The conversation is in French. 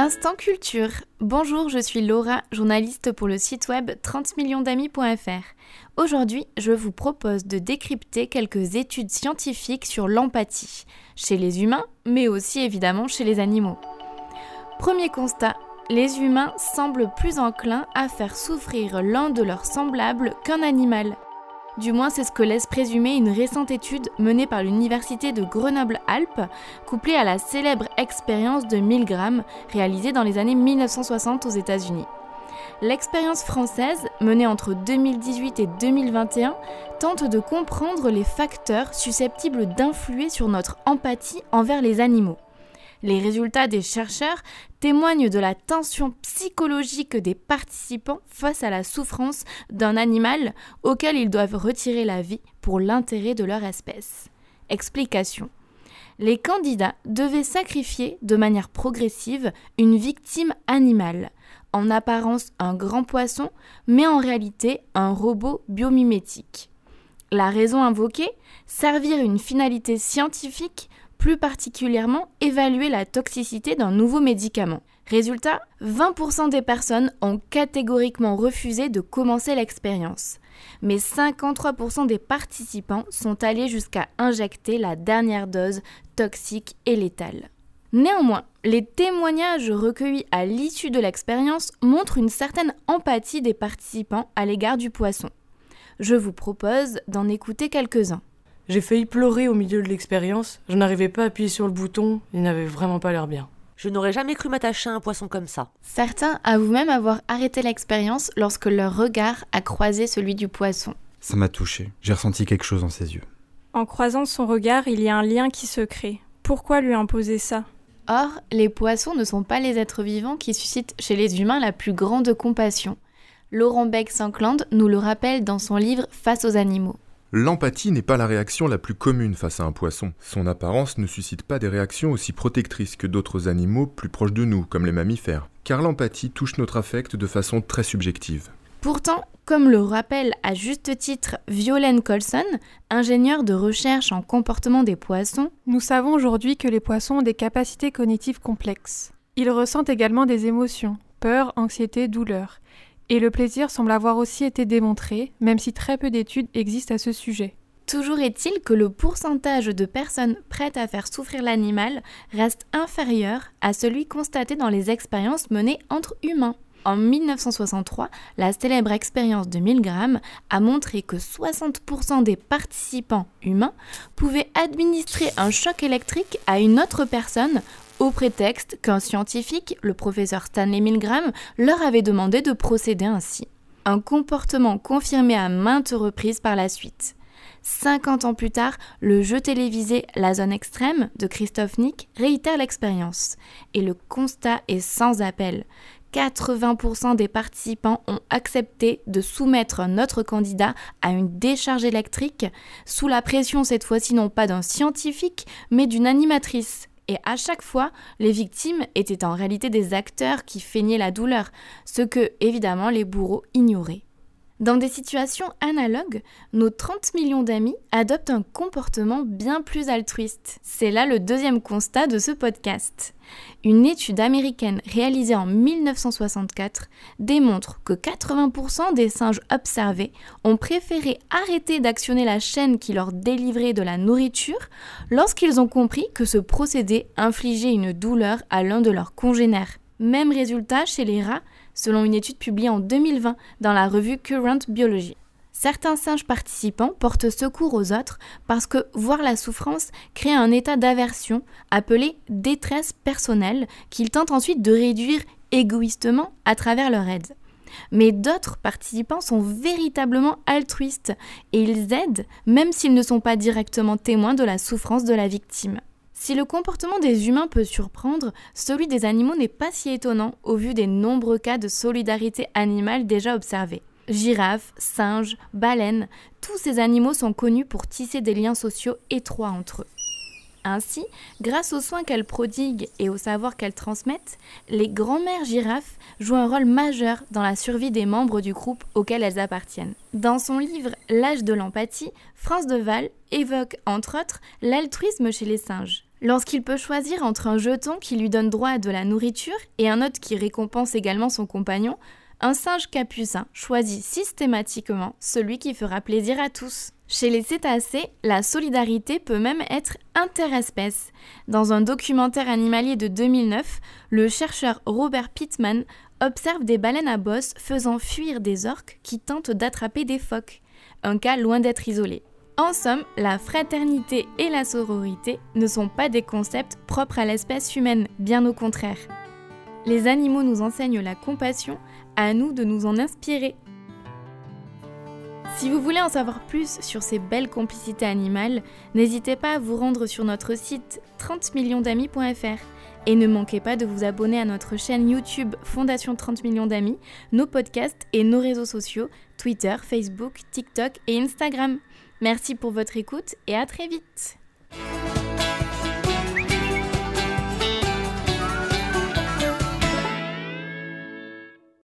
Instant Culture. Bonjour, je suis Laura, journaliste pour le site web 30millionsdamis.fr. Aujourd'hui, je vous propose de décrypter quelques études scientifiques sur l'empathie, chez les humains, mais aussi évidemment chez les animaux. Premier constat, les humains semblent plus enclins à faire souffrir l'un de leurs semblables qu'un animal. Du moins, c'est ce que laisse présumer une récente étude menée par l'Université de Grenoble-Alpes, couplée à la célèbre expérience de Milgram, réalisée dans les années 1960 aux États-Unis. L'expérience française, menée entre 2018 et 2021, tente de comprendre les facteurs susceptibles d'influer sur notre empathie envers les animaux. Les résultats des chercheurs témoignent de la tension psychologique des participants face à la souffrance d'un animal auquel ils doivent retirer la vie pour l'intérêt de leur espèce. Explication. Les candidats devaient sacrifier de manière progressive une victime animale, en apparence un grand poisson, mais en réalité un robot biomimétique. La raison invoquée Servir une finalité scientifique plus particulièrement évaluer la toxicité d'un nouveau médicament. Résultat, 20% des personnes ont catégoriquement refusé de commencer l'expérience. Mais 53% des participants sont allés jusqu'à injecter la dernière dose toxique et létale. Néanmoins, les témoignages recueillis à l'issue de l'expérience montrent une certaine empathie des participants à l'égard du poisson. Je vous propose d'en écouter quelques-uns. J'ai failli pleurer au milieu de l'expérience. Je n'arrivais pas à appuyer sur le bouton. Il n'avait vraiment pas l'air bien. Je n'aurais jamais cru m'attacher à un poisson comme ça. Certains avouent même avoir arrêté l'expérience lorsque leur regard a croisé celui du poisson. Ça m'a touché. J'ai ressenti quelque chose dans ses yeux. En croisant son regard, il y a un lien qui se crée. Pourquoi lui imposer ça? Or, les poissons ne sont pas les êtres vivants qui suscitent chez les humains la plus grande compassion. Laurent Beck-Sankland nous le rappelle dans son livre Face aux animaux. L'empathie n'est pas la réaction la plus commune face à un poisson. Son apparence ne suscite pas des réactions aussi protectrices que d'autres animaux plus proches de nous, comme les mammifères, car l'empathie touche notre affect de façon très subjective. Pourtant, comme le rappelle à juste titre Violaine Colson, ingénieure de recherche en comportement des poissons, nous savons aujourd'hui que les poissons ont des capacités cognitives complexes. Ils ressentent également des émotions, peur, anxiété, douleur et le plaisir semble avoir aussi été démontré, même si très peu d'études existent à ce sujet. Toujours est-il que le pourcentage de personnes prêtes à faire souffrir l'animal reste inférieur à celui constaté dans les expériences menées entre humains. En 1963, la célèbre expérience de Milgram a montré que 60% des participants humains pouvaient administrer un choc électrique à une autre personne au prétexte qu'un scientifique, le professeur Stanley Milgram, leur avait demandé de procéder ainsi. Un comportement confirmé à maintes reprises par la suite. 50 ans plus tard, le jeu télévisé La Zone Extrême de Christophe Nick réitère l'expérience. Et le constat est sans appel. 80% des participants ont accepté de soumettre notre candidat à une décharge électrique, sous la pression cette fois-ci non pas d'un scientifique, mais d'une animatrice et à chaque fois, les victimes étaient en réalité des acteurs qui feignaient la douleur, ce que, évidemment, les bourreaux ignoraient. Dans des situations analogues, nos 30 millions d'amis adoptent un comportement bien plus altruiste. C'est là le deuxième constat de ce podcast. Une étude américaine réalisée en 1964 démontre que 80% des singes observés ont préféré arrêter d'actionner la chaîne qui leur délivrait de la nourriture lorsqu'ils ont compris que ce procédé infligeait une douleur à l'un de leurs congénères. Même résultat chez les rats selon une étude publiée en 2020 dans la revue Current Biology. Certains singes participants portent secours aux autres parce que voir la souffrance crée un état d'aversion appelé détresse personnelle qu'ils tentent ensuite de réduire égoïstement à travers leur aide. Mais d'autres participants sont véritablement altruistes et ils aident même s'ils ne sont pas directement témoins de la souffrance de la victime. Si le comportement des humains peut surprendre, celui des animaux n'est pas si étonnant au vu des nombreux cas de solidarité animale déjà observés. Girafes, singes, baleines, tous ces animaux sont connus pour tisser des liens sociaux étroits entre eux. Ainsi, grâce aux soins qu'elles prodiguent et au savoir qu'elles transmettent, les grands-mères girafes jouent un rôle majeur dans la survie des membres du groupe auquel elles appartiennent. Dans son livre L'âge de l'empathie, France Deval évoque entre autres l'altruisme chez les singes. Lorsqu'il peut choisir entre un jeton qui lui donne droit à de la nourriture et un autre qui récompense également son compagnon, un singe capucin choisit systématiquement celui qui fera plaisir à tous. Chez les cétacés, la solidarité peut même être interespèce. Dans un documentaire animalier de 2009, le chercheur Robert Pittman observe des baleines à bosse faisant fuir des orques qui tentent d'attraper des phoques. Un cas loin d'être isolé. En somme, la fraternité et la sororité ne sont pas des concepts propres à l'espèce humaine, bien au contraire. Les animaux nous enseignent la compassion, à nous de nous en inspirer. Si vous voulez en savoir plus sur ces belles complicités animales, n'hésitez pas à vous rendre sur notre site 30millionsdamis.fr et ne manquez pas de vous abonner à notre chaîne YouTube Fondation 30 millions d'amis, nos podcasts et nos réseaux sociaux Twitter, Facebook, TikTok et Instagram. Merci pour votre écoute et à très vite.